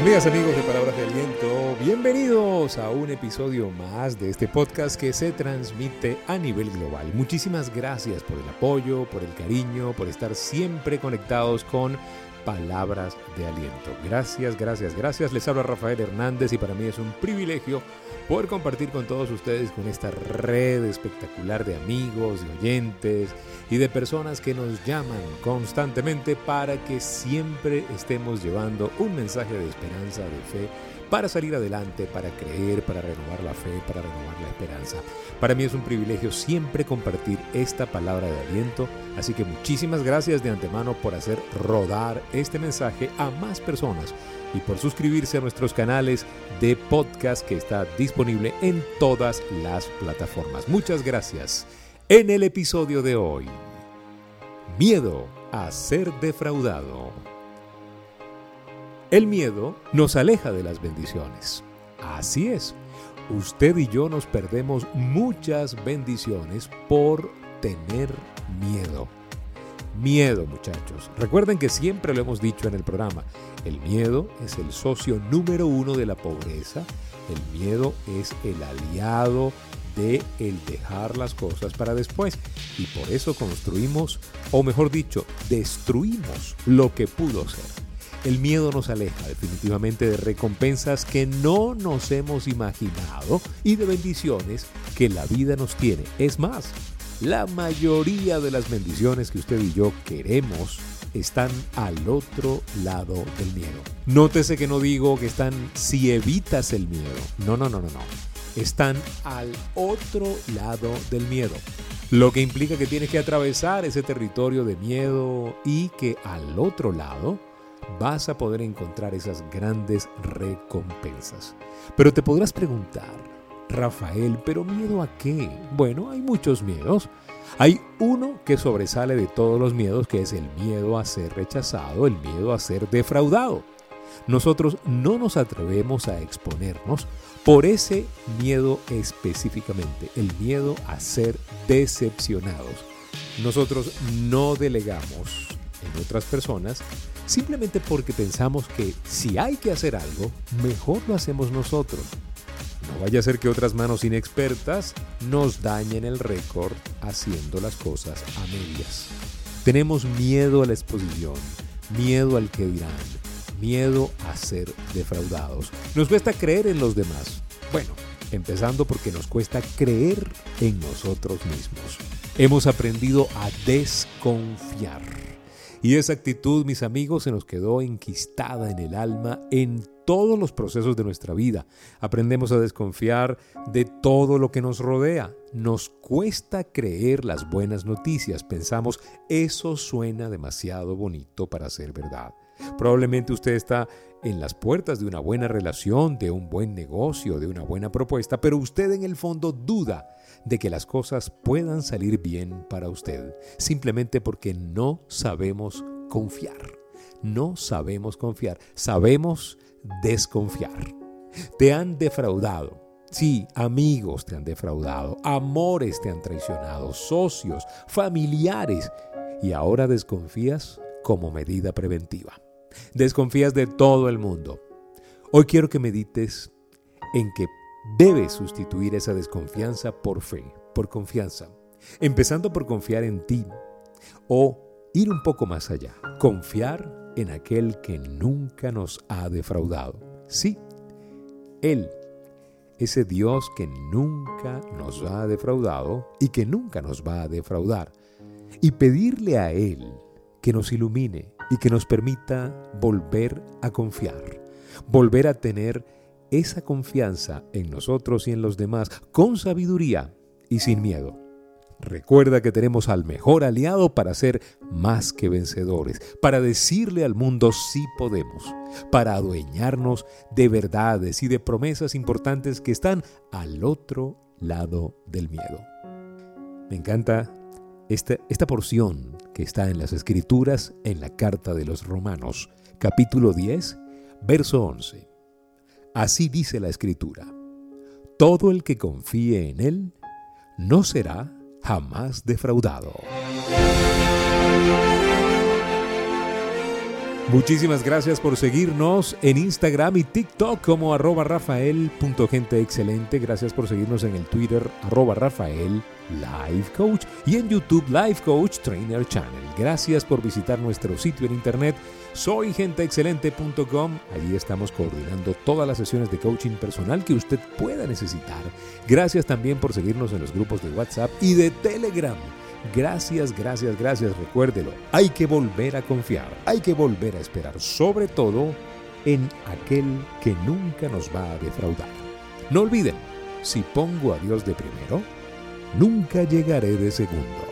Amigas, amigos de Palabras de Aliento, bienvenidos a un episodio más de este podcast que se transmite a nivel global. Muchísimas gracias por el apoyo, por el cariño, por estar siempre conectados con Palabras de Aliento. Gracias, gracias, gracias. Les habla Rafael Hernández y para mí es un privilegio poder compartir con todos ustedes con esta red espectacular de amigos, de oyentes y de personas que nos llaman constantemente para que siempre estemos llevando un mensaje de esperanza, de fe, para salir adelante, para creer, para renovar la fe, para renovar la esperanza. Para mí es un privilegio siempre compartir esta palabra de aliento, así que muchísimas gracias de antemano por hacer rodar este mensaje a más personas y por suscribirse a nuestros canales de podcast que está disponible en todas las plataformas. Muchas gracias. En el episodio de hoy, miedo a ser defraudado. El miedo nos aleja de las bendiciones. Así es, usted y yo nos perdemos muchas bendiciones por tener miedo. Miedo, muchachos. Recuerden que siempre lo hemos dicho en el programa, el miedo es el socio número uno de la pobreza. El miedo es el aliado de el dejar las cosas para después. Y por eso construimos, o mejor dicho, destruimos lo que pudo ser. El miedo nos aleja definitivamente de recompensas que no nos hemos imaginado y de bendiciones que la vida nos tiene. Es más, la mayoría de las bendiciones que usted y yo queremos están al otro lado del miedo. Nótese que no digo que están si evitas el miedo. No, no, no, no, no. Están al otro lado del miedo. Lo que implica que tienes que atravesar ese territorio de miedo y que al otro lado vas a poder encontrar esas grandes recompensas. Pero te podrás preguntar, Rafael, ¿pero miedo a qué? Bueno, hay muchos miedos. Hay uno que sobresale de todos los miedos, que es el miedo a ser rechazado, el miedo a ser defraudado. Nosotros no nos atrevemos a exponernos por ese miedo específicamente, el miedo a ser decepcionados. Nosotros no delegamos en otras personas simplemente porque pensamos que si hay que hacer algo, mejor lo hacemos nosotros. Vaya a ser que otras manos inexpertas nos dañen el récord haciendo las cosas a medias. Tenemos miedo a la exposición, miedo al que dirán, miedo a ser defraudados. Nos cuesta creer en los demás. Bueno, empezando porque nos cuesta creer en nosotros mismos. Hemos aprendido a desconfiar. Y esa actitud, mis amigos, se nos quedó enquistada en el alma en todos los procesos de nuestra vida. Aprendemos a desconfiar de todo lo que nos rodea. Nos cuesta creer las buenas noticias. Pensamos, eso suena demasiado bonito para ser verdad. Probablemente usted está en las puertas de una buena relación, de un buen negocio, de una buena propuesta, pero usted en el fondo duda de que las cosas puedan salir bien para usted, simplemente porque no sabemos confiar. No sabemos confiar, sabemos desconfiar. Te han defraudado. Sí, amigos te han defraudado, amores te han traicionado, socios, familiares, y ahora desconfías como medida preventiva. Desconfías de todo el mundo. Hoy quiero que medites en que debes sustituir esa desconfianza por fe, por confianza, empezando por confiar en ti o ir un poco más allá, confiar en aquel que nunca nos ha defraudado. Sí, Él, ese Dios que nunca nos ha defraudado y que nunca nos va a defraudar, y pedirle a Él que nos ilumine y que nos permita volver a confiar, volver a tener esa confianza en nosotros y en los demás con sabiduría y sin miedo. Recuerda que tenemos al mejor aliado para ser más que vencedores, para decirle al mundo sí podemos, para adueñarnos de verdades y de promesas importantes que están al otro lado del miedo. Me encanta esta, esta porción que está en las Escrituras en la carta de los Romanos, capítulo 10, verso 11. Así dice la Escritura, todo el que confíe en Él no será jamás defraudado. Muchísimas gracias por seguirnos en Instagram y TikTok como arroba rafael.genteexcelente. Gracias por seguirnos en el Twitter arroba rafael Life Coach y en YouTube Life Coach Trainer Channel. Gracias por visitar nuestro sitio en internet soygenteexcelente.com. Allí estamos coordinando todas las sesiones de coaching personal que usted pueda necesitar. Gracias también por seguirnos en los grupos de WhatsApp y de Telegram. Gracias, gracias, gracias. Recuérdelo, hay que volver a confiar, hay que volver a esperar, sobre todo en aquel que nunca nos va a defraudar. No olviden, si pongo a Dios de primero, nunca llegaré de segundo.